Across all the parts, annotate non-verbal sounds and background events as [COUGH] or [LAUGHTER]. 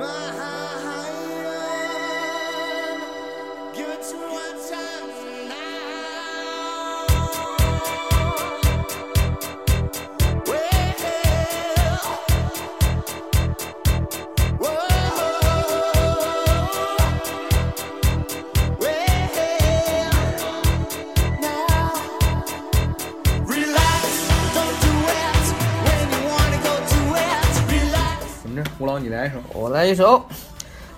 give good to 一首，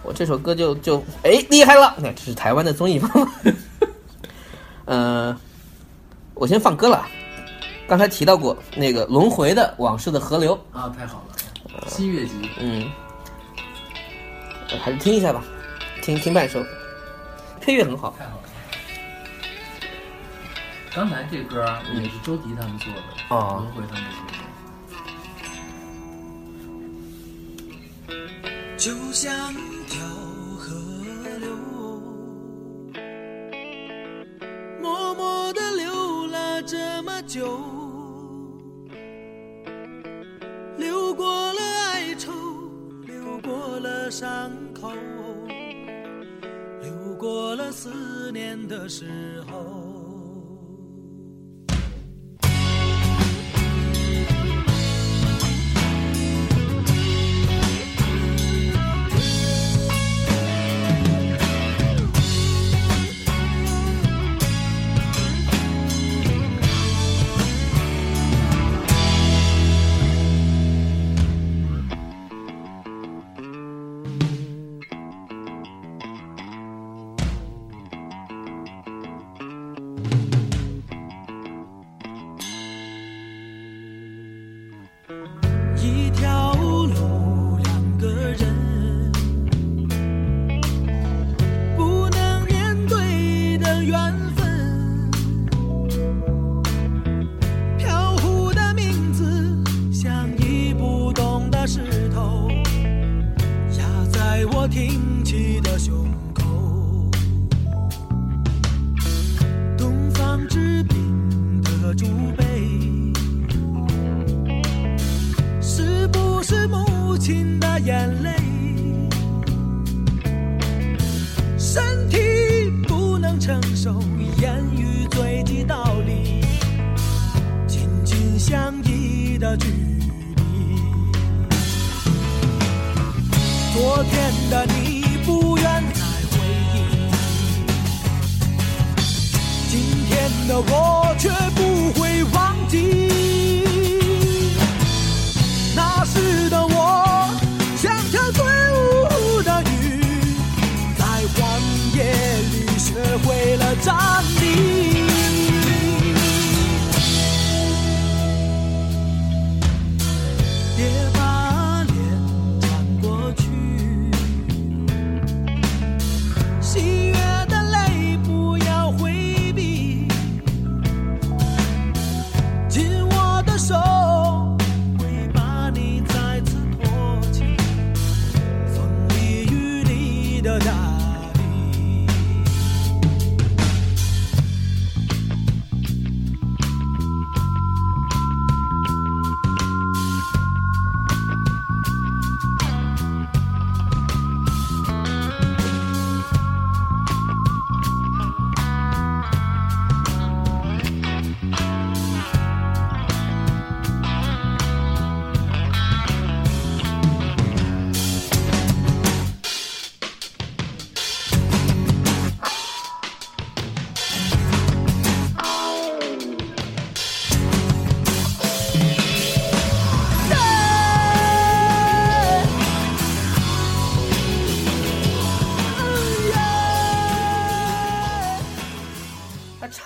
我这首歌就就哎厉害了，那这是台湾的综艺方法。[LAUGHS] 呃，我先放歌了，刚才提到过那个轮回的往事的河流，啊，太好了，新月集，嗯，呃还是听一下吧，听听半首，配乐很好。太好了。刚才这歌也是周迪他们做的，哦轮回他们做的。就像条河流，默默地流了这么久，流过了哀愁，流过了伤口，流过了思念的时候。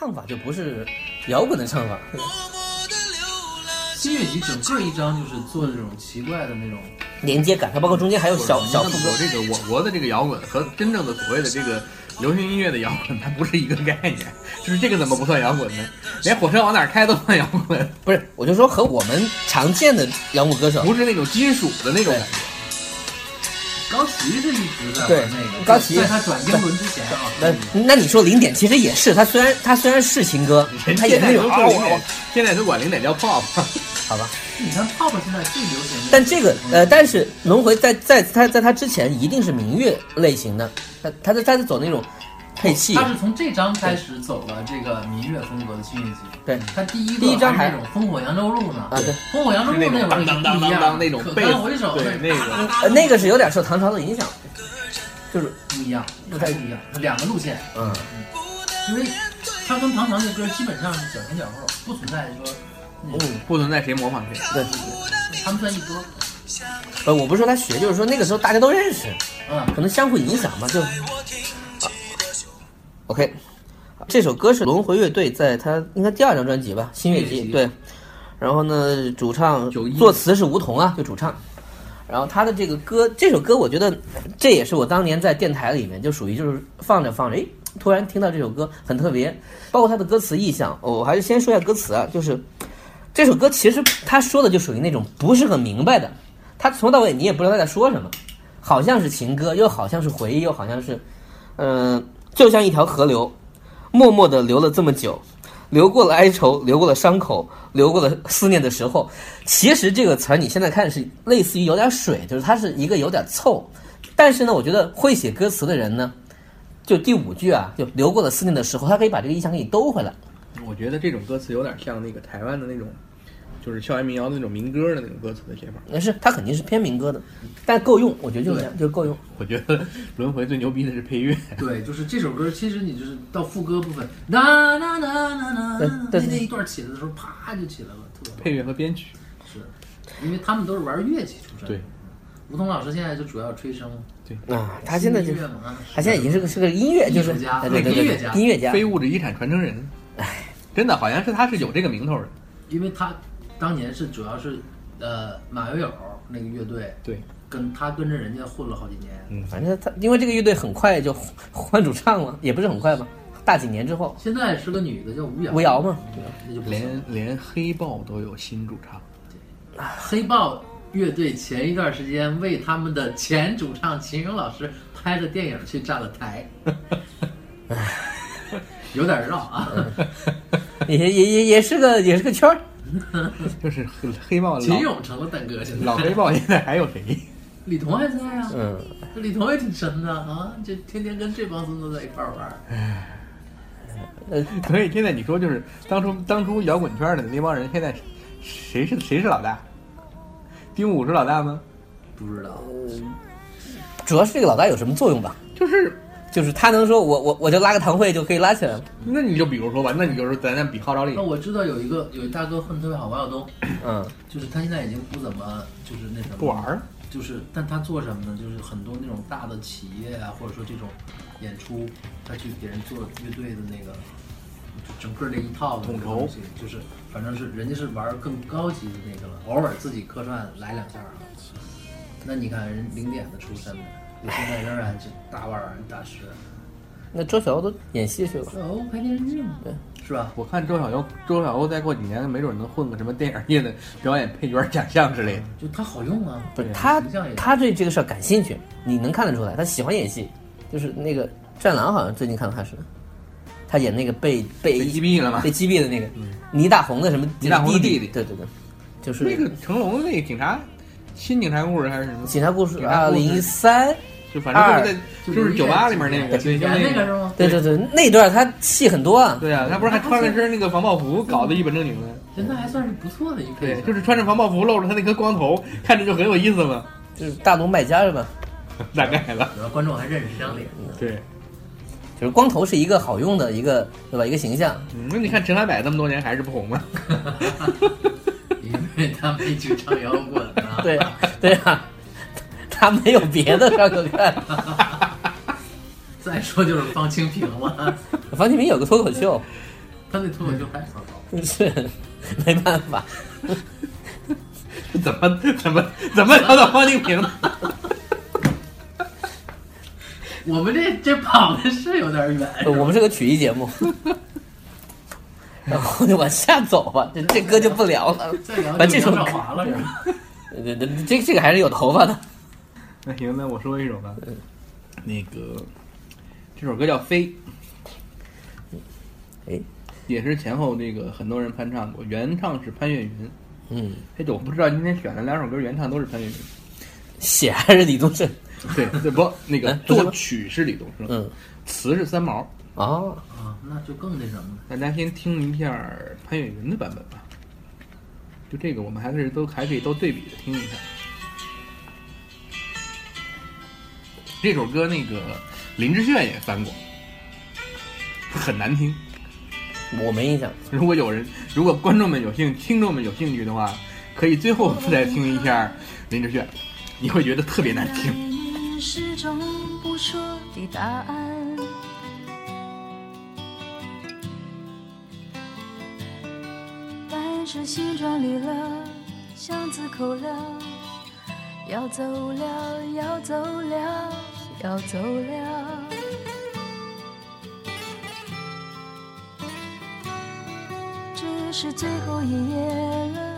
唱法就不是摇滚的唱法，新月集整个一张就是做这种奇怪的那种连接感，它包括中间还有小小副歌。这个我国的这个摇滚和真正的所谓的这个流行音乐的摇滚，它不是一个概念。就是这个怎么不算摇滚呢？连火车往哪儿开都算摇滚，不是，我就说和我们常见的摇滚歌手，不是那种金属的那种感觉。高旗是一直在对玩那个，高旗在他转英伦之前啊，那那你说零点其实也是，他虽然他虽然是情歌，他也现在是那种啊我，现在都管零点叫 pop。好吧，你看 pop 现在最流行，但这个呃，但是轮回在在他在他之前一定是民乐类型的，他他在他在走那种配器，他是从这张开始走了这个民乐风格的新乐集。对他第一第一张还还是那种烽火扬州路呢。啊对，烽火扬州路那会儿就当当当当不一样那种可贝斯干回首对那个呃那个是有点受唐朝的影响，就是不一样，不太不一样，两个路线。嗯因为他跟唐朝那歌基本上是脚前脚后，不存在说那种不存在谁模仿谁。对，他们算一波。呃我不是说他学，就是说那个时候大家都认识，嗯，可能相互影响嘛，就。啊 OK，这首歌是轮回乐队在他应该第二张专辑吧，《新月集对。然后呢，主唱作词是梧桐啊，就主唱。然后他的这个歌，这首歌我觉得这也是我当年在电台里面就属于就是放着放着，哎，突然听到这首歌很特别，包括他的歌词意象。我还是先说一下歌词啊，就是这首歌其实他说的就属于那种不是很明白的，他从头到尾你也不知道他在说什么，好像是情歌，又好像是回忆，又好像是，嗯、就像一条河流，默默的流了这么久，流过了哀愁，流过了伤口，流过了思念的时候。其实这个词儿你现在看是类似于有点水，就是它是一个有点凑，但是呢，我觉得会写歌词的人呢，就第五句啊，就流过了思念的时候，他可以把这个意象给你兜回来。我觉得这种歌词有点像那个台湾的那种，就是校园民谣的那种民歌的那种歌词的写法。也是它肯定是偏民歌的，但够用，我觉得就是这样，就是够用。我觉得轮回最牛逼的是配乐，对，就是这首歌，其实你就是到副歌部分 na na na na，对那那一段起来的时候，啪就起来了，特别配乐和编曲。是，因为他们都是玩乐器出身。对，吴桐老师现在就主要吹笙，啊，他现在就他现在已经是个是个音乐，就是艺术家音乐家音乐家。非物质遗产传承人。哎，真的好像是他是有这个名头的。因为他当年是主要是呃马友友那个乐队，对，跟他跟着人家混了好几年。嗯反正他因为这个乐队很快就换主唱了，也不是很快吧，大几年之后，现在是个女的叫吴瑶，吴瑶嘛，那就不行连连黑豹都有新主唱。黑豹乐队前一段时间为他们的前主唱秦勇老师拍的电影去站了台，[LAUGHS] 有点绕啊。[LAUGHS] 也也也也是个也是个圈儿。[LAUGHS] 就是黑黑豹秦老勇成了蛋哥，现在老黑豹现在还有谁？李彤还在啊，嗯，李彤也挺神的啊，就天天跟这帮孙子在一块儿玩儿。呃，所以现在你说就是当初当初摇滚圈的那帮人，现在谁是谁是老大？丁武是老大吗？不知道，主要是这个老大有什么作用吧？就是，就是他能说我我我就拉个堂会就可以拉起来了。那你就比如说吧，那你就是咱咱比号召力。那，我知道有一个有一大哥混得特别好，王晓东，嗯，就是他现在已经不怎么就是那什么不玩儿，就是但他做什么呢？就是很多那种大的企业啊，或者说这种演出，他去给人做乐队的那个，就整个这一套的统筹东西，就是反正是人家是玩更高级的那个了，偶尔自己客串来两下啊。那你看人零点的出身的，现在仍然是大腕儿大师，那周晓鸥都演戏去了。哦，拍电视剧嘛，对，是吧？我看周晓鸥，周晓鸥再过几年，没准能混个什么电影业的表演配角奖项之类的。就他好用啊，不是他他对这个事儿感兴趣，你能看得出来，他喜欢演戏。就是那个《战狼》，好像最近看到他是，他演那个被被被击毙了吗被击毙的那个倪大红的什么倪大红的弟弟弟对对对，就是那个成龙的那个警察，新警察故事还是什么？警察故事警察故事二零一三，就反正就是在就就是酒吧里面那个，对，就那个个是吗？对对对，那段他戏很多啊。对啊，他不是还穿了身那个防爆服，搞得一本正经的。现在还算是不错的一个对，就是穿着防爆服，露着他那颗光头，看着就很有意思嘛。就是大龙卖家是吧？[LAUGHS] 大概了，主要观众还认识这张脸。对。就是光头是一个好用的一个对吧？一个形象。嗯那你看陈海柏这么多年还是不红吗？[LAUGHS] 因为他没去唱摇滚啊。对呀对呀，他没有别的事儿可干。[LAUGHS] 再说就是方清平了，[LAUGHS] 方清平有个脱口秀，他那脱口秀太糟糕。是没办法。怎么怎么怎么聊到方清平了？我们这这跑的是有点远，我们是个曲艺节目，[LAUGHS] 然后就往下走吧，这这歌就不聊了。再聊把这首就杨少华了是吧？这这这这个还是有头发的。那行，那我说一首吧。那个这首歌叫《飞》，哎，也是前后这个很多人翻唱过，原唱是潘越云，嗯，哎，对，我不知道今天选的两首歌原唱都是潘粤云。写还是李宗盛？对 [LAUGHS] 对不，那个作曲是李宗盛，嗯，词是三毛。哦，啊，那就更那什么了。大家先听一下潘越云的版本吧。就这个，我们还是都还可以都对比着听一下。这首歌那个林志炫也翻过，很难听。我没印象。如果有人，如果观众们有兴，听众们有兴趣的话，可以最后再听一下林志炫，你会觉得特别难听。你始终不说的答案。但是心了，巷子口了，要走了，要走了，要走了。这是最后一夜了。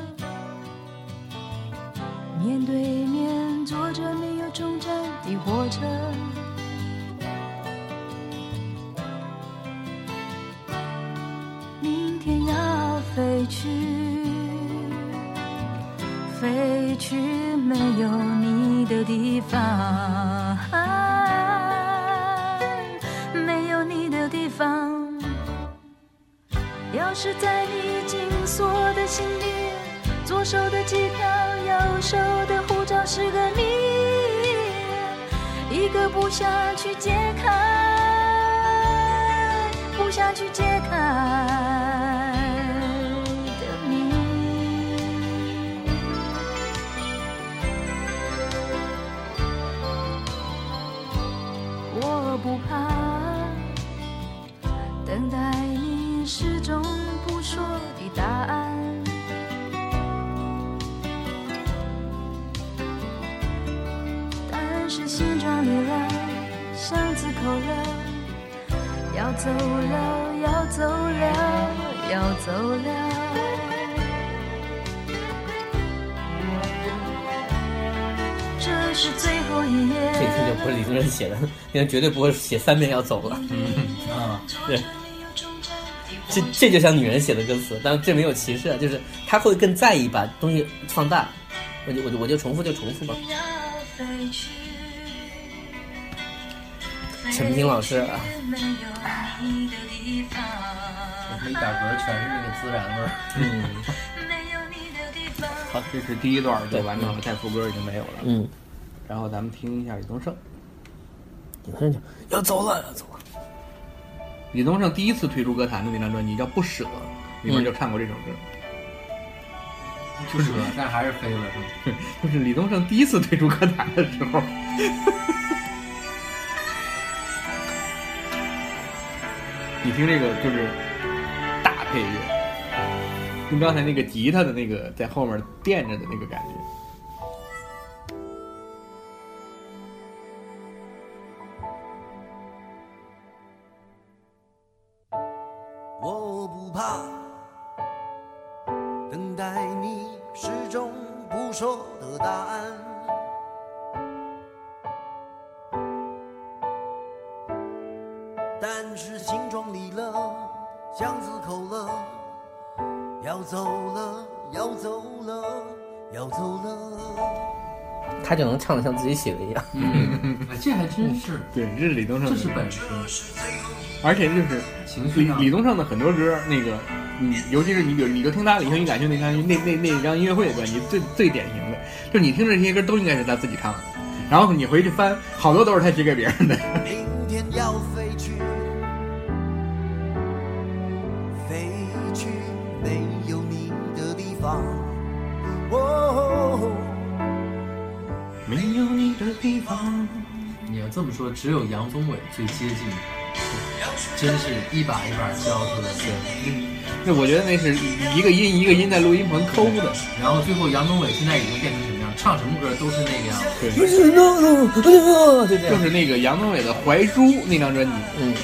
面对面坐着没有终站的火车，明天要飞去，飞去没有你的地方，消失在你紧锁的心里，左手的机票，右手的护照是个谜，一个不想去解开，不想去解开。走了，要走了，要走了。这是最后一夜。这一听就不是李宗盛写的，绝对不会写三遍要走了。啊，对，这这就像女人写的歌词，当然这没有歧视啊，就是她会更在意把东西放大。我就我就我就重复就重复吧。陈平老师啊，这一打嗝全是那个孜然味儿。嗯 [LAUGHS] 好，这是第一段就完成了，再副歌已经没有了。嗯，然后咱们听一下李宗盛。李宗盛要走了要走了，李宗盛第一次退出歌坛的那张专辑叫《不舍》，里面就唱过这首歌。不舍，但还是飞了，是吗？[LAUGHS] 就是李宗盛第一次退出歌坛的时候。你听这个就是大配乐，跟刚才那个吉他的那个在后面垫着的那个感觉。就能唱的像自己写的一样。嗯，[LAUGHS] 这还真是，对，这是李宗盛的，这是本事，而且就是李情绪上李宗盛的很多歌，那个，你，尤其是你比如你就听他《理性与感性》那张那那那张音乐会的专辑，最最典型的，就你听这些歌都应该是他自己唱的，然后你回去翻，好多都是他写给别人的。么说，只有杨宗纬最接近，真是一把一把教出来的。那我觉得那是一个音一个音在录音棚抠的。然后最后杨宗纬现在已经变成什么样？唱什么歌都是那个样子。对，就是那个杨宗纬的《怀珠》那张专辑。嗯，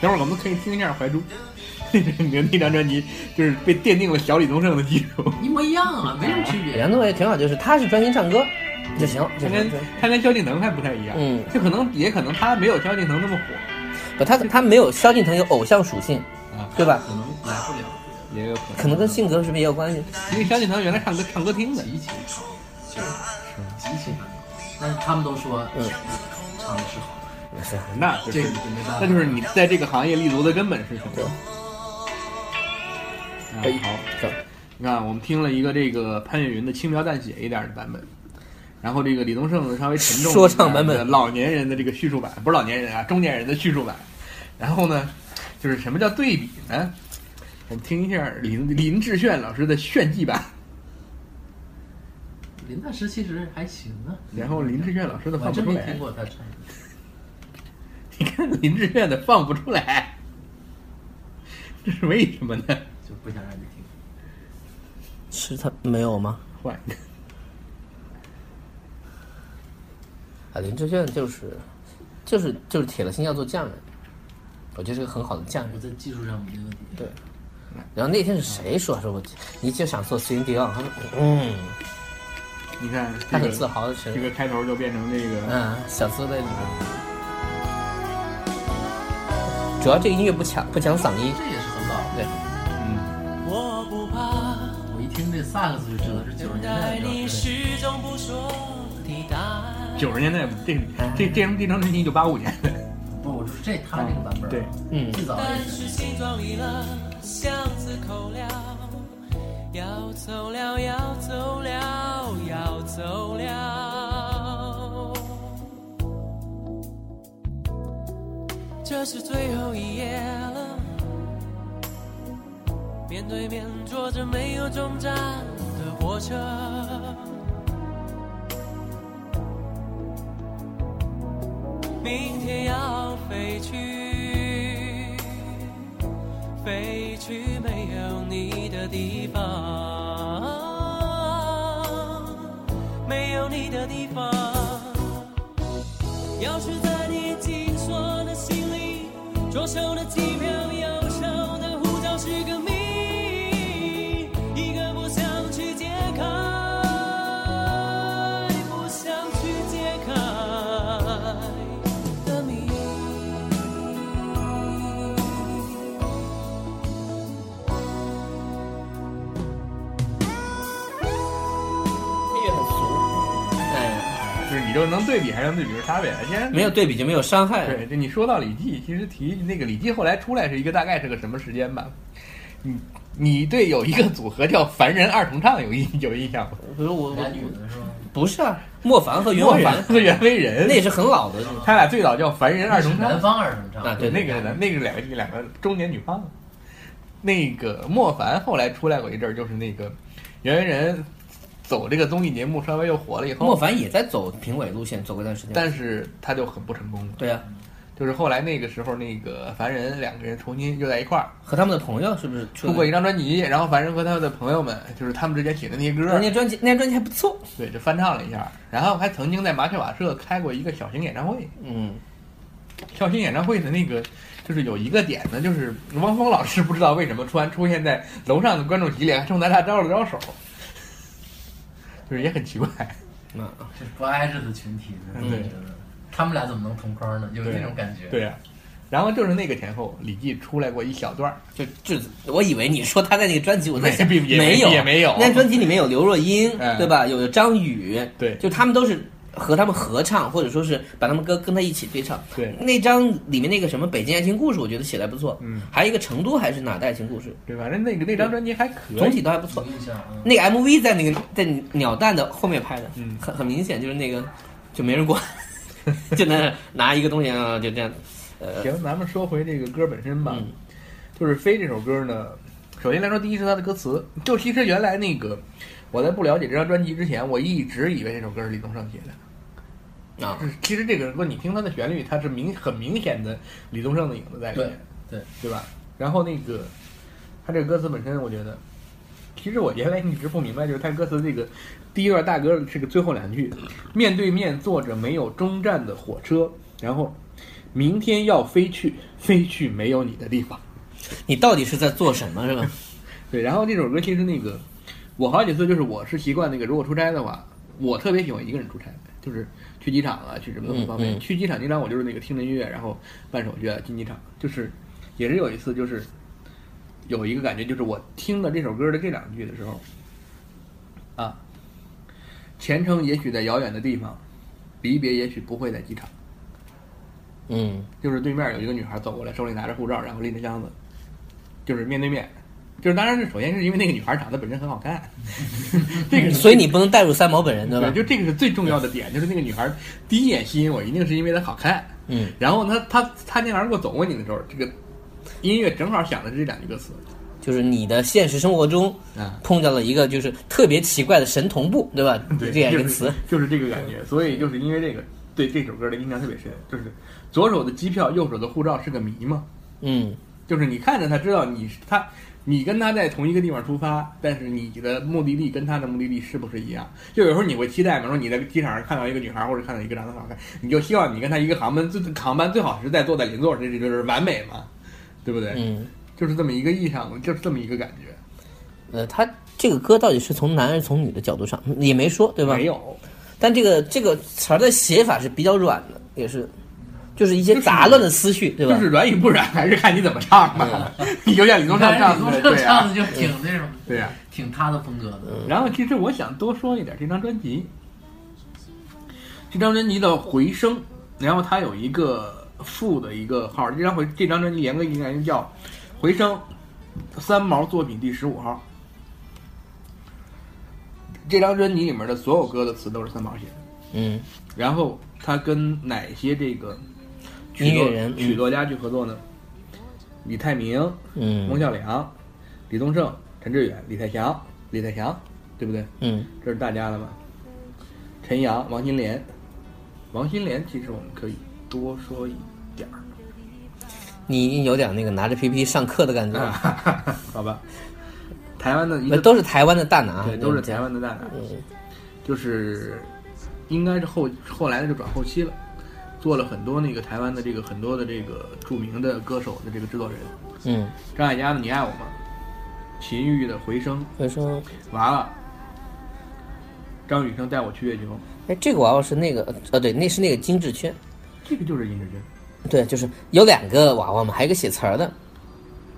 等会儿我们可以听一下《怀珠》，[LAUGHS] 那那张专辑就是被奠定了小李宗盛的基础。一模一样啊，没什么区别。杨宗纬挺好，就是他是专心唱歌就行，他跟行。他跟萧敬腾还不太一样，嗯，就可能也可能他没有萧敬腾那么火不，他他没有萧敬腾有偶像属性，啊。对吧？可能来不了。也有可能，可能跟性格是不是也有关系？因为萧敬腾原来唱歌唱歌厅的，极其好，就是极其难搞。但是他们都说，嗯，唱的是好，也是，那就这个就没办法。那就是你在这个行业立足的根本是什么？好，走，你看，我们听了一个这个潘越云的轻描淡写一点的版本，然后这个李宗盛的稍微沉重说唱版本的老年人的这个叙述版，不是老年人啊，中年人的叙述版。然后呢，就是什么叫对比呢？我们听一下林林志炫老师的炫技版，林大师其实还行啊。然后林志炫老师的放不出来，听过他唱。你看林志炫的放不出来，这是为什么呢？就不想让你听。是他没有吗？换一个，啊，林志炫就是就是就是铁了心要做匠人，我觉得是个很好的匠人我。在技术上没问题。对然后那天是谁说说我你就想做 Celine Dion？他说嗯，你看他很自豪的是这个开头就变成这个。嗯，小资在里面。主要这个音乐不抢不抢嗓音，这也是很老。对，嗯，我不怕我一听这萨克斯就知道是九十年代的歌。始终不说的答案。九十年代这这这张这张专辑一九八五年的，不，我说这他这个版本。对，嗯，最早但也是。是心装离了，巷子口了，要走了，要走了，要走了。这是最后一页了，面对面坐着没有终站的火车。明天要飞去，飞去没有你的地方，没有你的地方。钥匙在你紧锁的心里，左手的机票，就是能对比还是能对比出差别来。没有对比就没有伤害。对，就你说到李记，其实提那个李记后来出来是一个大概是个什么时间吧？你你对有一个组合叫凡人二重唱有印 [LAUGHS] 有印象吗？比如我俩我女的是吗？不是啊，莫凡和袁莫惟仁，凡和袁惟仁，那也是很老的。他俩最早叫凡人二重唱是南。方二重唱。啊对那个是那个是两个两个中年女胖子。那个莫凡后来出来过一阵儿，就是那个袁惟仁走这个综艺节目稍微又火了以后，莫凡也在走评委路线，走过一段时间。但是他就很不成功了。对啊，就是后来那个时候，那个凡人两个人重新又在一块儿，和他们的朋友是不是出过一张专辑，然后凡人和他的朋友们，就是他们之间写的那些歌人，家专辑，那些专辑还不错。对，就翻唱了一下，然后还曾经在麻雀瓦舍开过一个小型演唱会。嗯，小型演唱会的那个，就是有一个点呢，就是汪峰老师不知道为什么突然出现在楼上的观众席里，还冲咱俩招了招手，就是也很奇怪。就是不挨着的群体，嗯真的觉得他们俩怎么能同框呢？有对这种感觉。对呀、然后就是那个前后，李记出来过一小段儿，就就我以为你说他在那个专辑，我在想没也没没有也没有那专辑里面有刘若英，嗯对吧？有有张宇，对就他们都是和他们合唱，或者说是把他们歌跟他一起对唱。对。那张里面那个什么《北京爱情故事》，我觉得写的不错。嗯，还有一个成都还是哪的爱情故事，对，反正那个那张专辑还可以，总体都还不错。那个 MV 在那个在鸟蛋的后面拍的，嗯。很很明显就是那个就没人管，[LAUGHS] 就那拿一个东西啊，就这样，呃，行，咱们说回这个歌本身吧，嗯。就是《飞》这首歌呢，首先来说，第一是它的歌词，就其实原来那个我在不了解这张专辑之前，我一直以为这首歌是李宗盛写的。啊，就是其实这个歌你听它的旋律，它是明很明显的李宗盛的影子在里面，对对吧？然后那个他这个歌词本身，我觉得，其实我原来一直不明白，就是他歌词这个第一段大哥这个最后两句，面对面坐着没有终站的火车，然后明天要飞去，飞去没有你的地方。你到底是在做什么是吧？[LAUGHS] 对，然后这首歌其实那个，我好几次就是我是习惯那个，如果出差的话，我特别喜欢一个人出差，就是去机场啊，去什么都很方便。嗯嗯去机场经常我就是那个听着音乐，然后办手续啊，进机场。就是也是有一次就是有一个感觉，就是我听了这首歌的这两句的时候，啊，前程也许在遥远的地方，离别也许不会在机场。嗯，就是对面有一个女孩走过来，手里拿着护照，然后拎着箱子，就是面对面。就是当然是首先是因为那个女孩长得本身很好看，[LAUGHS] 这个所以你不能带入三毛本人，对吧对，？就这个是最重要的点，就是那个女孩第一眼吸引我，一定是因为她好看。嗯，然后她，她擦肩而过走过你的时候，这个音乐正好想的是这两句歌词就是你的现实生活中啊，碰到了一个就是特别奇怪的神同步，对吧？对，这样一个就是词，就是这个感觉。所以就是因为这个，对这首歌的印象特别深，就是左手的机票，右手的护照是个谜嘛。嗯就是你看着他知道你是他，你跟他在同一个地方出发，但是你的目的地跟他的目的地是不是一样？就有时候你会期待，比如说你在机场上看到一个女孩，或者看到一个长得好看，你就希望你跟他一个航班最航班最好是在坐在邻座，这这就是完美嘛，对不对？嗯，就是这么一个意象，就是这么一个感觉，呃，他这个歌到底是从男还是从女的角度上也没说，对吧？没有，但这个这个词儿的写法是比较软的，也是，就是一些杂乱的思绪，对吧？就是软与不软，还是看你怎么唱吧。[LAUGHS] 你就像李宗盛但唱的，是李宗盛唱的就挺那种，对呀、挺他的风格的。然后其实我想多说一点这张专辑，这张专辑的回声，然后它有一个副的一个号，这张回这张专辑严格意义上叫回声三毛作品第十五号。这张专辑里面的所有歌的词都是三毛写的，嗯然后他跟哪些这个音乐人嗯曲作家去合作呢？李泰明、嗯翁孝良、李宗盛、陈志远、李泰祥、李泰祥，对不对？嗯这是大家的吧？陈阳、王心莲，王心莲其实我们可以多说一点儿，你有点那个拿着 PPT 上课的感觉，[LAUGHS] 好吧？台湾的一个都是台湾的大拿，对，都是台湾的大拿，嗯就是应该是后后来的就转后期了，做了很多那个台湾的这个很多的这个著名的歌手的这个制作人，嗯，张艾嘉的《你爱我吗》，秦玉的《回声回声，》，娃娃，张雨生带我去月球，哎，这个娃娃是那个呃，对，那是那个金志圈，这个就是金志娟，对，就是有两个娃娃嘛，还有一个写词儿的，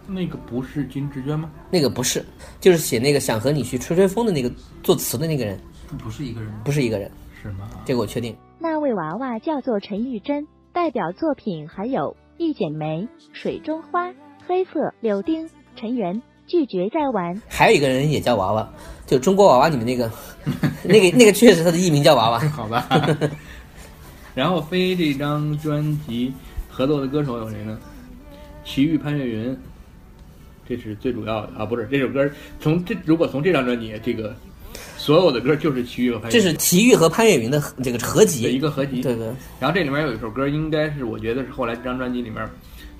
那个不是金志娟吗？那个不是，就是写那个想和你去吹吹风的那个作词的那个人，不是一个人吗？不是一个人，是吗？这个我确定。那位娃娃叫做陈玉珍，代表作品还有《一剪梅》《水中花》《黑色柳丁》《陈圆》《拒绝再玩》。还有一个人也叫娃娃，就中国娃娃里面那个，[LAUGHS] 那个那个确实他的艺名叫娃娃。[LAUGHS] 好吧。[LAUGHS] 然后飞这张专辑合作的歌手有谁呢？齐豫、潘越云，这是最主要的啊，不是这首歌从这如果从这张专辑这个所有的歌就是齐豫和潘越云，这是齐豫和潘越云的合这个合的一集，个合集。对对，然后这里面有一首歌，应该是我觉得是后来这张专辑里面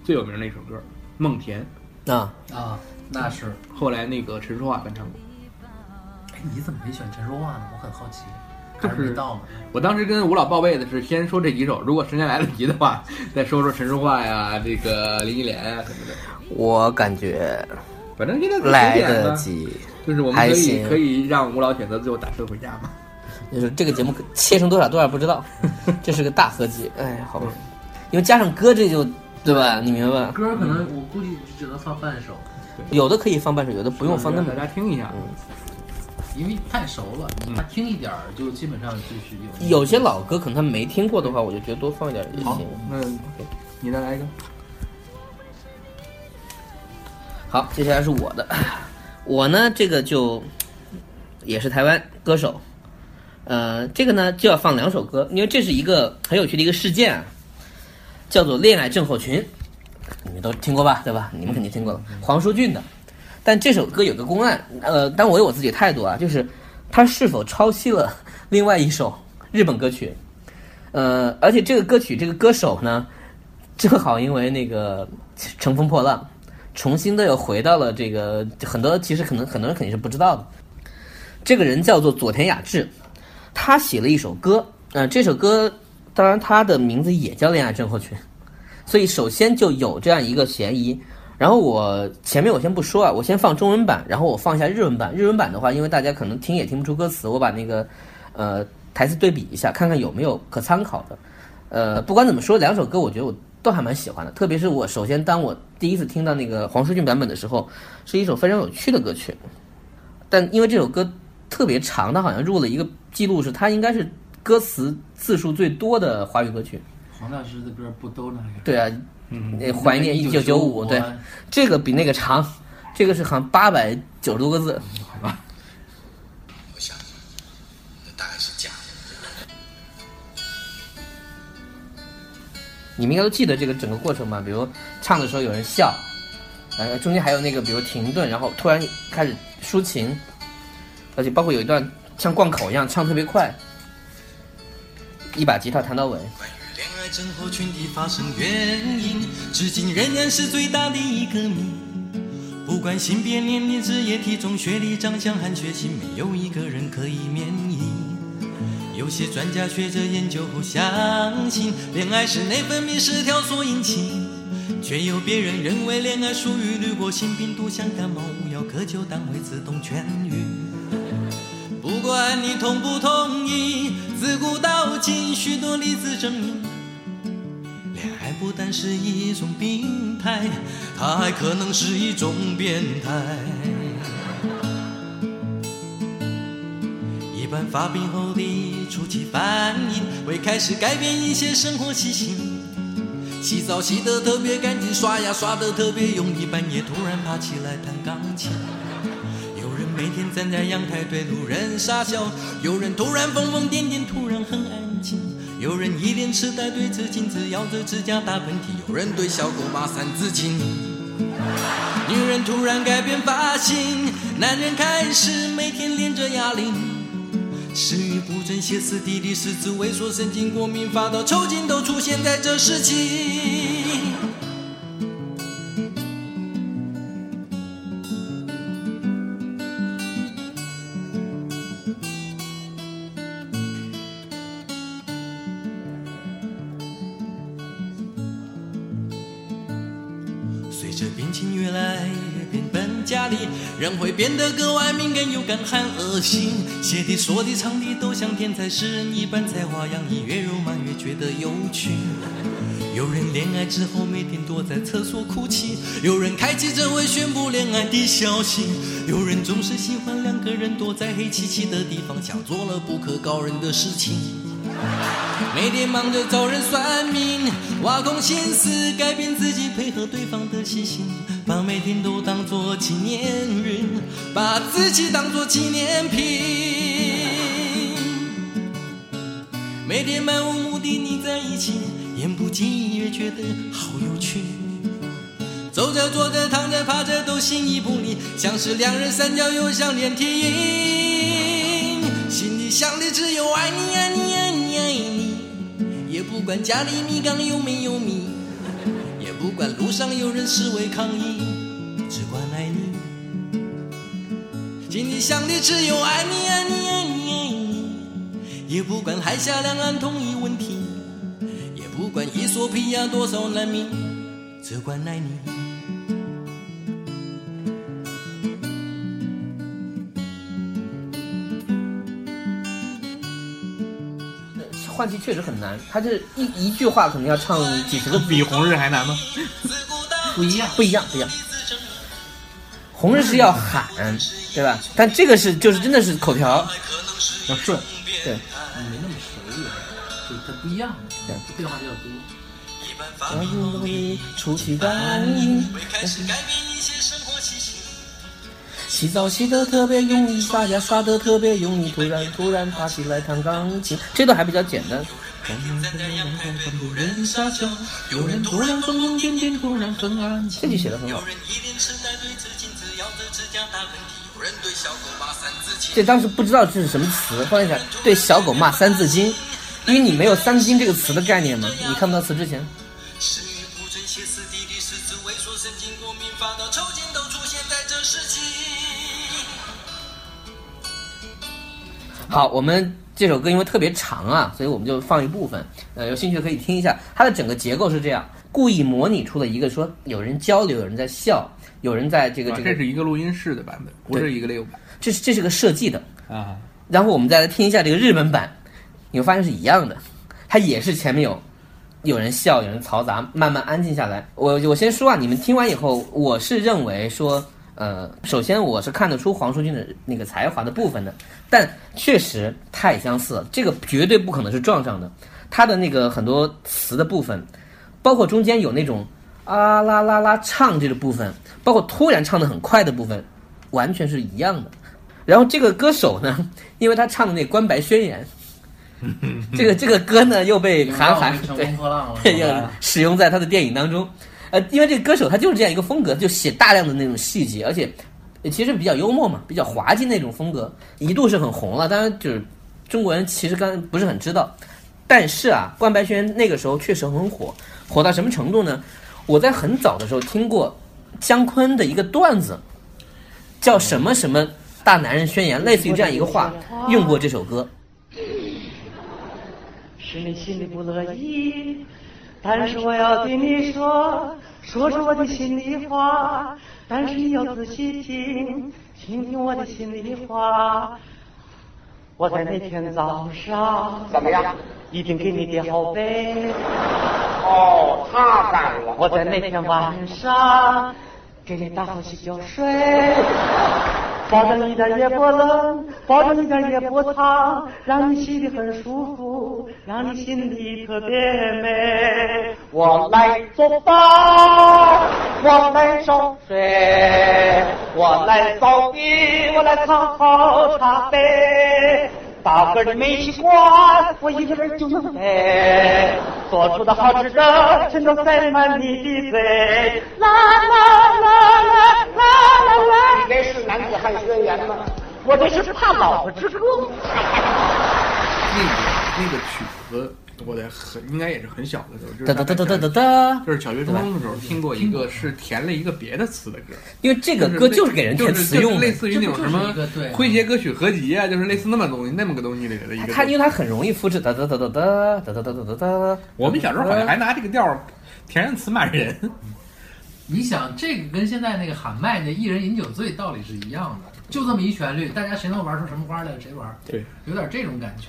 最有名的一首歌，《梦田啊，啊，那是。》，后来那个陈淑桦翻唱过。哎，你怎么没选陈淑桦呢？我很好奇，就是还没到呢。我当时跟吴老报备的是先说这几首，如果时间来得及的话，再说说陈淑桦呀、这个林忆莲呀什么的。我感觉反正现在来得及，就是我们可以可以让吴老选择最后打车回家吗。[LAUGHS] 就是这个节目切成多少多少不知道，[LAUGHS] 这是个大合集，哎，好吧，因为加上歌这就对吧？你明白吧？歌可能我估计只能放半首，有的可以放半首，有的不用放那么让大家听一下。因为太熟了，你嗯听一点儿就基本上就是有。有些老歌可能他没听过的话，我就觉得多放一点也好行。，那你再来一个。好，接下来是我的，我呢这个就也是台湾歌手，呃，这个呢就要放两首歌，因为这是一个很有趣的一个事件啊，叫做恋爱症候群，你们都听过吧，对吧？你们肯定听过了，黄舒骏的。但这首歌有个公案，呃，但我有我自己态度啊，就是它是否抄袭了另外一首日本歌曲，呃，而且这个歌曲这个歌手呢，正好因为那个乘风破浪。重新的又回到了这个很多其实可能很多人肯定是不知道的。这个人叫做佐田雅治，他写了一首歌，呃，这首歌当然他的名字也叫《恋爱症候群》，所以首先就有这样一个嫌疑。然后我前面我先不说啊，我先放中文版，然后我放一下日文版。日文版的话，因为大家可能听也听不出歌词，我把那个呃台词对比一下，看看有没有可参考的。呃，不管怎么说，两首歌我觉得我都还蛮喜欢的。特别是我首先当我第一次听到那个黄舒骏版本的时候，是一首非常有趣的歌曲。但因为这首歌特别长，它好像入了一个记录，是它应该是歌词字数最多的华语歌曲。黄大师的歌不都那样？对啊，嗯，那怀念 [LAUGHS] 一九九五，对，这个比那个长，这个是好像八百九十多个字。我你们应该都记得这个整个过程吧？比如唱的时候有人笑，呃，中间还有那个比如停顿，然后突然开始抒情，而且包括有一段像贯口一样唱特别快，一把吉他弹到尾。关于恋爱症候群的发生原因，至今仍然是最大的一个谜。不管性别、年龄、职业、体重、学历、长相和血型，没有一个人可以免疫。有些专家学者研究后相信，恋爱是内分泌失调所引起，却有别人认为恋爱属于滤过性病毒，像感冒无药可救，但会自动痊愈。不管你同不同意，自古到今许多例子证明，恋爱不单是一种病态，它还可能是一种变态。一般发病后的初期反应会开始改变一些生活习性，洗澡洗得特别干净，刷牙刷得特别用力，半夜突然爬起来弹钢琴。有人每天站在阳台对路人傻笑，有人突然疯疯癫癫，突然很安静。有人一脸痴呆对着镜子咬着指甲打喷嚏，有人对小狗骂三字经。女人突然改变发型，男人开始每天练着哑铃。食欲不振、歇斯底里、四肢、萎缩、神经过敏、发抖抽筋，都出现在这时期。人会变得格外敏感、又感寒恶心。写的、说的、唱的都像天才诗人一般才华洋溢，越肉麻越觉得有趣。有人恋爱之后每天躲在厕所哭泣，有人开记者会宣布恋爱的消息，有人总是喜欢两个人躲在黑漆漆的地方，像做了不可告人的事情。每天忙着找人算命，挖空心思改变自己，配合对方的习性，把每天都当作纪念日，把自己当作纪念品。每天漫无目的腻在一起，言不尽意越觉得好有趣。走着坐着躺着趴着都心意不离，像是两人三角又像连体婴，心里想的只有爱你爱你爱你爱你，也不管家里米缸有没有米，不管路上有人示威抗议，只管爱你。心里想的只有爱你爱你爱你爱你，也不管海峡两岸统一问题，也不管伊索比亚多少难民，只管爱你。换气确实很难，他这一一句话可能要唱几十个，[LAUGHS] 比红日还难吗？不一样，不一样，不一样。红日是要喊，对吧？但这个是就是真的是口条，要顺，对。你没那么熟练，就它不一样，对变化比较多。洗澡洗得特别用力，刷牙刷得特别用力，突然突然爬起来弹钢琴，这段还比较简单。有人突然疯疯癫癫，突然很安静。这句写的很好，这当时不知道这是什么词，后来想对小狗骂三字经，因为你没有三字经这个词的概念嘛，你看不到词之前。好，我们这首歌因为特别长啊，所以我们就放一部分。呃，有兴趣可以听一下。它的整个结构是这样，故意模拟出了一个说有人交流，有人在笑，有人在这个这个，这是一个录音室的版本，不是一个 live 版这是这是个设计的。啊。然后我们再来听一下这个日本版，你会发现是一样的，它也是前面有有人笑，有人嘈杂，慢慢安静下来。我我先说啊，你们听完以后，我是认为说，呃，首先我是看得出黄舒骏的那个才华的部分的，但确实太相似了，这个绝对不可能是撞上的。他的那个很多词的部分，包括中间有那种啊啦啦啦唱这个部分，包括突然唱的很快的部分，完全是一样的。然后这个歌手呢，因为他唱的那个《关白宣言 [LAUGHS]》，这个这个歌呢又被韩寒乘对风破浪了，对，要使用在他的电影当中。呃，因为这个歌手他就是这样一个风格，就写大量的那种细节，而且其实比较幽默嘛，比较滑稽那种风格，一度是很红了。当然，就是中国人其实刚不是很知道，但是啊，关白轩那个时候确实很火，火到什么程度呢？我在很早的时候听过姜昆的一个段子，叫什么什么大男人宣言，类似于这样一个话，用过这首歌。是你心里不乐意，但是我要对你说，说出我的心里话，但是你要仔细听，听听我的心里话。我在那天早上怎么样？一定给你叠好被。哦，他干了。我在那天晚上给你打好洗脚水，保证一点也不冷，保证一点也不烫，让你洗得很舒服，让你心里特别美。我来做饭，我来烧水，我来扫地，我来烫好茶杯。大个的煤气罐，我一个人就能背。做出的好吃的，全都塞满你的嘴。啦啦啦啦啦啦啦！你这是男子汉宣言吗？我这是怕老婆之歌。[LAUGHS] 那个那个曲子，我的很应该也是很小的时候，就是哒哒哒哒哒哒哒。就是小学初中的时候听过一个是填了一个别的词的歌，因为这个歌就是给人填词用的就是类。似于那种什么诙谐歌曲合集啊，就是类似那么东西那么个东西里的一个。它因为它很容易复制，哒哒哒哒哒哒哒哒哒哒哒。我们小时候好像还拿这个调填上词骂人。[LAUGHS] 你想，这个跟现在那个喊麦那一人饮酒醉道理是一样的，就这么一旋律，大家谁能玩出什么花来，谁玩，对，有点这种感觉。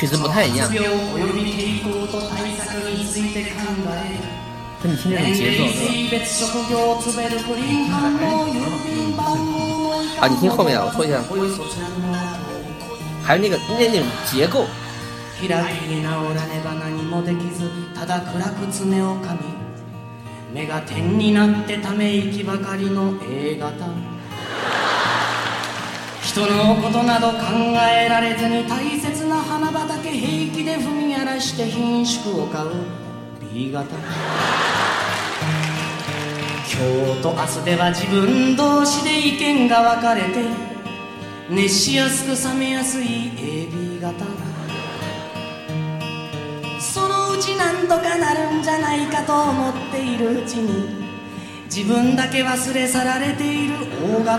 其实不太一样。跟你听那种节奏是吧？啊你听后面的我说一下。还有那个那那种结构。して品種を買う。B 型。今日と明日では自分同士で意見が分かれて。熱しやすく冷めやすい AB 型。そのうちなんとかなるんじゃないかと思っているうちに自分だけ忘れ去られている O 型。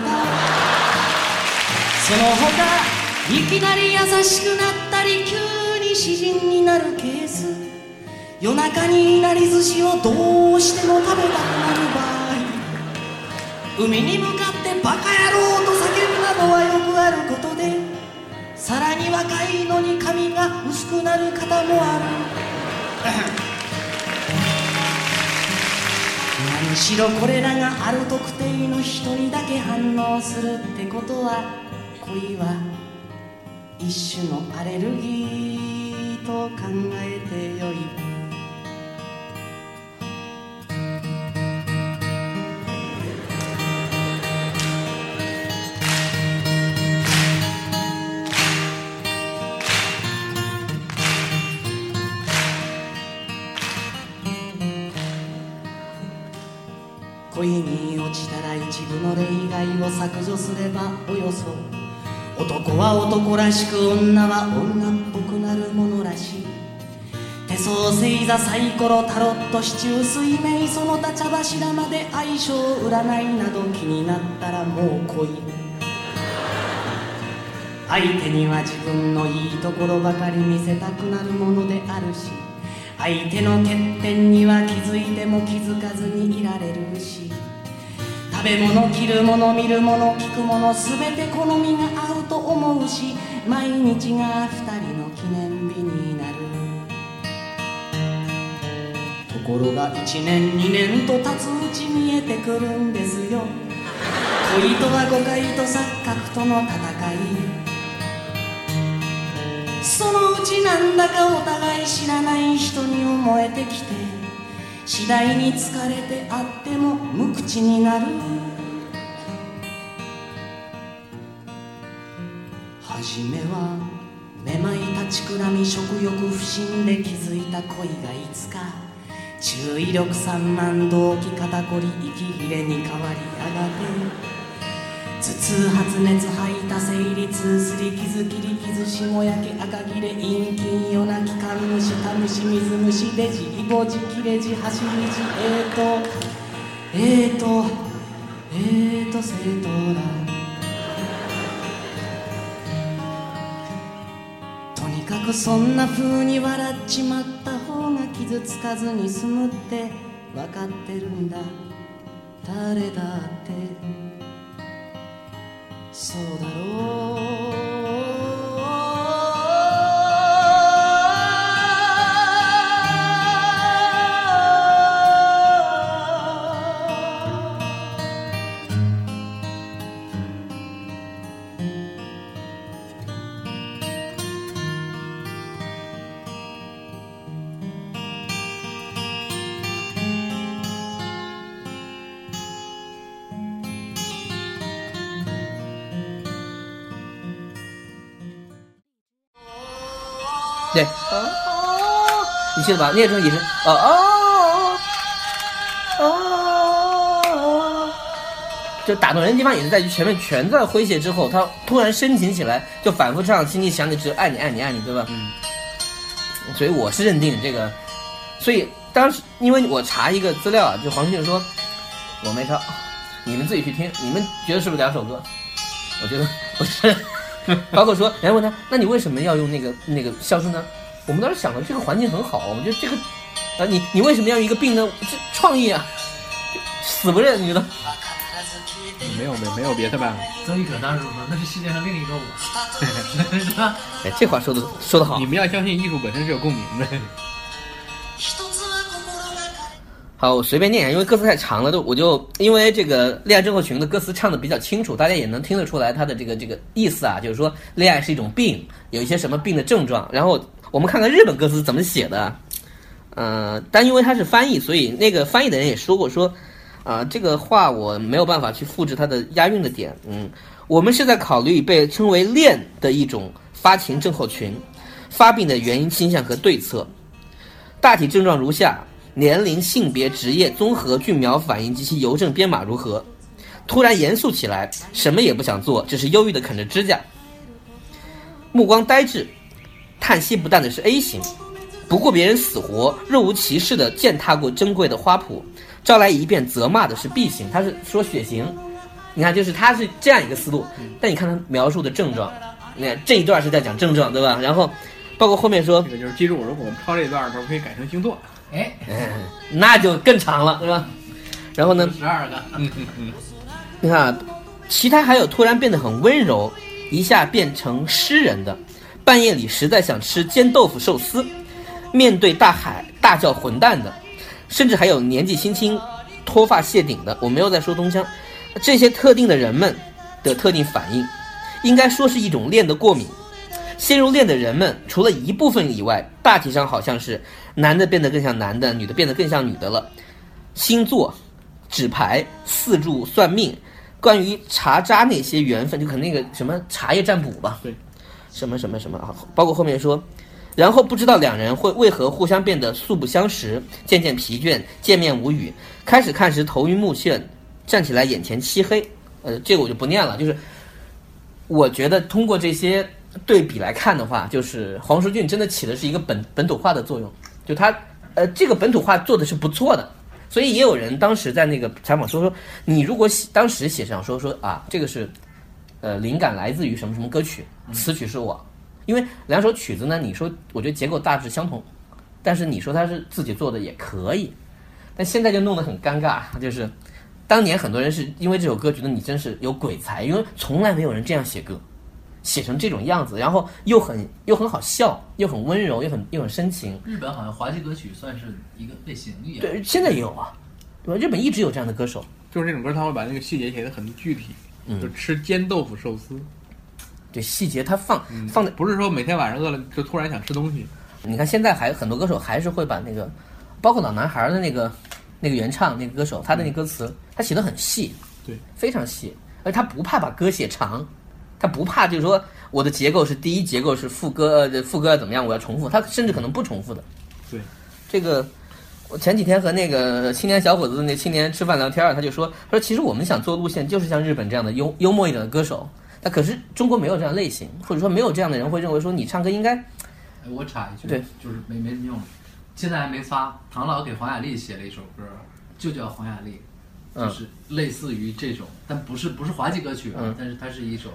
その他いきなり優しくなったり急に詩人になるケース。夜中にいなり寿司をどうしても食べたくなる場合。海に向かってバカ野郎と叫ぶなどはよくあることでさらに若いのに髪が薄くなる方もある。何しろこれらがある特定の人にだけ反応するってことは恋は一種のアレルギー。と考えてよい。恋に落ちたら一部の例外を削除すればおよそ男は男らしく女は女っぽくなるものらしい。手ソーセイザサイコロタロットシチュー水明その他茶柱まで相性占いなど気になったらもう来い。相手には自分のいいところばかり見せたくなるものであるし相手の欠点には気づいても気づかずにいられるし。食べ物着るもの見るもの聞くもの全て好みが合うと思うし毎日が二人の記念日になる。ところが1年2年と経つうち見えてくるんですよ。恋とは誤解と錯覚との戦い。そのうちなんだかお互い知らない人に思えてきて。次第に疲れてあっても無口になる。初めはめまい立ちくらみ食欲不振で気づいた恋がいつか。注意力散漫動機肩こり息切れに変わりやがて。頭痛発熱吐いた生理痛すり傷切り傷しもやけ赤切れ陰菌夜泣きかんむしタムシ水虫レジイボジ切れ字走り字えーとえーとえーと生徒だ。とにかくそんな風に笑っちまった方が傷つかずに済むって分かってるんだ。誰だって。そうだろう。对，你记得吧？那个时候也是，哦哦哦哦，就打动人的地方也是在于前面全在诙谐之后，他突然深情起来，就反复唱，心里想你只有爱你爱你爱你，对吧？嗯。所以我是认定这个，所以当时因为我查一个资料啊，就黄俊说我没抄，你们自己去听，你们觉得是不是两首歌？我觉得不是。[LAUGHS] 包括说，人家问他，那你为什么要用那个那个笑声呢？我们当时想的这个环境很好，我觉得这个，啊，你你为什么要用一个病呢？这创意啊，死不认，你知道？没有没没有别的办法。曾轶可当时说，那是世界上另一个我，是吧？哎，这话说的说的好。你们要相信艺术本身是有共鸣的。[LAUGHS] 好，我随便念一下，因为歌词太长了，都我就因为这个恋爱症候群的歌词唱的比较清楚，大家也能听得出来它的这个这个意思啊，就是说恋爱是一种病，有一些什么病的症状。然后我们看看日本歌词怎么写的，呃，但因为它是翻译，所以那个翻译的人也说过说，啊、这个话我没有办法去复制它的押韵的点，嗯，我们是在考虑被称为恋的一种发情症候群，发病的原因、倾向和对策。大体症状如下。年龄、性别、职业综合俊苗反应及其邮政编码如何？突然严肃起来，什么也不想做，只是忧郁地啃着指甲，目光呆滞，叹息不淡的是 A 型，不顾别人死活，若无其事地践踏过珍贵的花圃，招来一遍责骂的是 B 型，他是说血型，你看，就是他是这样一个思路，但你看他描述的症状，你看这一段是在讲症状，对吧？然后包括后面说，这个就是记住，如果我们抄这一段的时候，可以改成星座。哎，那就更长了，是吧？然后呢？十二个。嗯嗯嗯。你看啊，其他还有突然变得很温柔，一下变成诗人的，半夜里实在想吃煎豆腐寿司，面对大海大叫混蛋的，甚至还有年纪轻轻脱发谢顶的。我没有在说东江，这些特定的人们的特定反应，应该说是一种恋的过敏。陷入恋的人们，除了一部分以外，大体上好像是男的变得更像男的，女的变得更像女的了。星座、纸牌、四柱算命，关于茶渣那些缘分，就可能那个什么茶叶占卜吧，对，什么什么什么啊，包括后面说，然后不知道两人会为何互相变得素不相识，渐渐疲倦，见面无语，开始看时头晕目眩，站起来眼前漆黑。呃，这个我就不念了，就是我觉得通过这些。对比来看的话，就是黄舒骏真的起的是一个本本土化的作用，就他呃这个本土化做的是不错的，所以也有人当时在那个采访说说，你如果写当时写上说说啊这个是呃灵感来自于什么什么歌曲，词曲是我，因为两首曲子呢，你说我觉得结构大致相同，但是你说他是自己做的也可以，但现在就弄得很尴尬，就是当年很多人是因为这首歌觉得你真是有鬼才，因为从来没有人这样写歌。写成这种样子，然后又很又很好笑，又很温柔，又很又很深情。日本好像滑稽歌曲算是一个类型一样。对，现在也有啊，对吧？日本一直有这样的歌手，就是这种歌，他会把那个细节写得很具体，嗯就吃煎豆腐寿司，对细节他放嗯放的。不是说每天晚上饿了就突然想吃东西，你看现在还很多歌手还是会把那个，包括老男孩的那个那个原唱那个歌手，他的那歌词他写的很细，对，非常细，而他不怕把歌写长，他不怕就是说我的结构是第一结构是副歌，呃，副歌要怎么样，我要重复，他甚至可能不重复的。对，这个我前几天和那个青年小伙子那青年吃饭聊天儿，他就说，他说其实我们想做路线就是像日本这样的幽幽默一点的歌手，那可是中国没有这样类型，或者说没有这样的人会认为说你唱歌应该哎，我插一句，对，就是没没什么用，现在还没发。唐老给黄雅莉写了一首歌，就叫《黄雅莉》，嗯就是类似于这种，但不是不是滑稽歌曲啊，嗯但是它是一首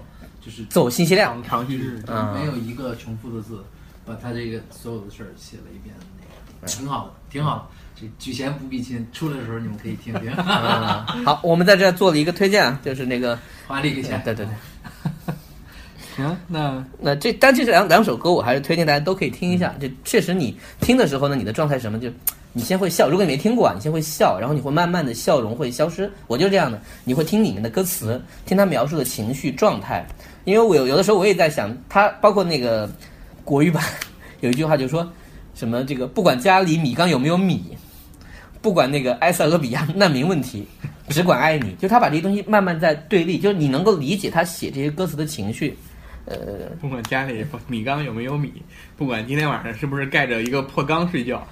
就是走信息量。长长叙事。嗯没有一个重复的字，把他这个所有的事儿写了一遍，那嗯个挺好的，挺好的。这举贤不避亲，出来的时候你们可以听听。嗯，好，我们在这儿做了一个推荐啊，就是那个，黄雅莉给钱，对对对，[LAUGHS] 行，那那这但这两两首歌我还是推荐大家都可以听一下。嗯就确实你听的时候呢，你的状态什么？就你先会笑，如果你没听过啊，你先会笑，然后你会慢慢的笑容会消失。我就是这样的，你会听里面的歌词，听他描述的情绪状态。因为我有有的时候我也在想，他包括那个 [LAUGHS] 国语版 [LAUGHS] 有一句话就是说什么这个不管家里米缸有没有米，不管那个 [LAUGHS] 埃塞俄比亚难民问题，只管爱你。就他把这些东西慢慢在对立，就是你能够理解他写这些歌词的情绪。呃，不管家里米缸有没有米，不管今天晚上是不是盖着一个破缸睡觉，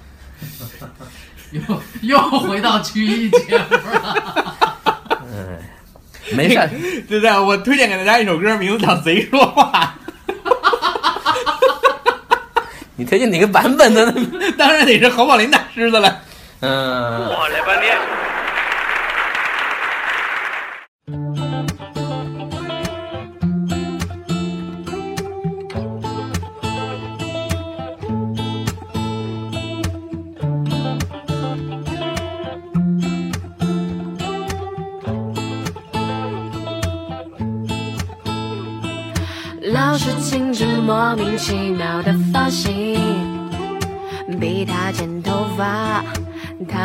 又又回到曲艺节目了。[LAUGHS] 没事儿，对对，我推荐给大家一首歌，名字叫《贼说话 [LAUGHS] 你推荐哪个版本的呢？[LAUGHS]》，当然得是侯宝林大师的了。嗯，我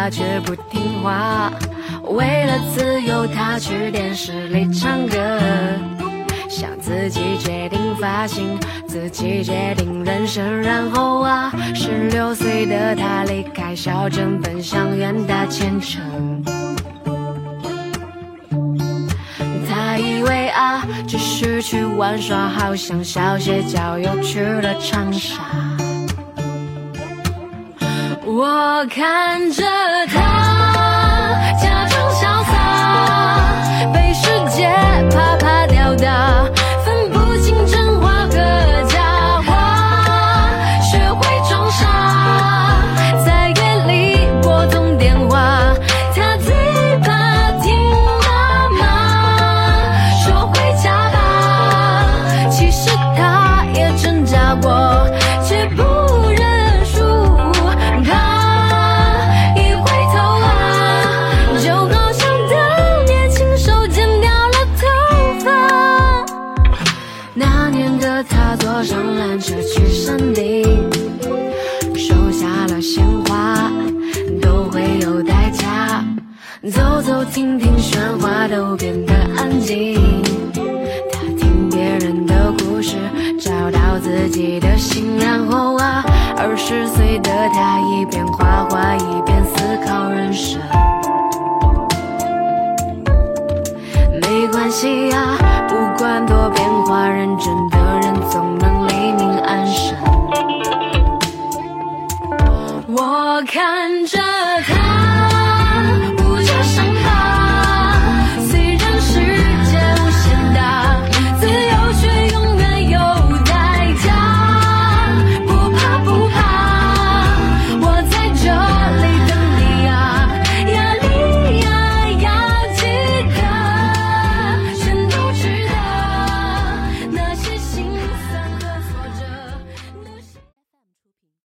他却不听话。为了自由，他去电视里唱歌，想自己决定发型，自己决定人生。然后啊，十六岁的他离开小镇，奔向远大前程。他以为啊，只是去玩耍，好像小学郊游去了长沙。我看着他。他一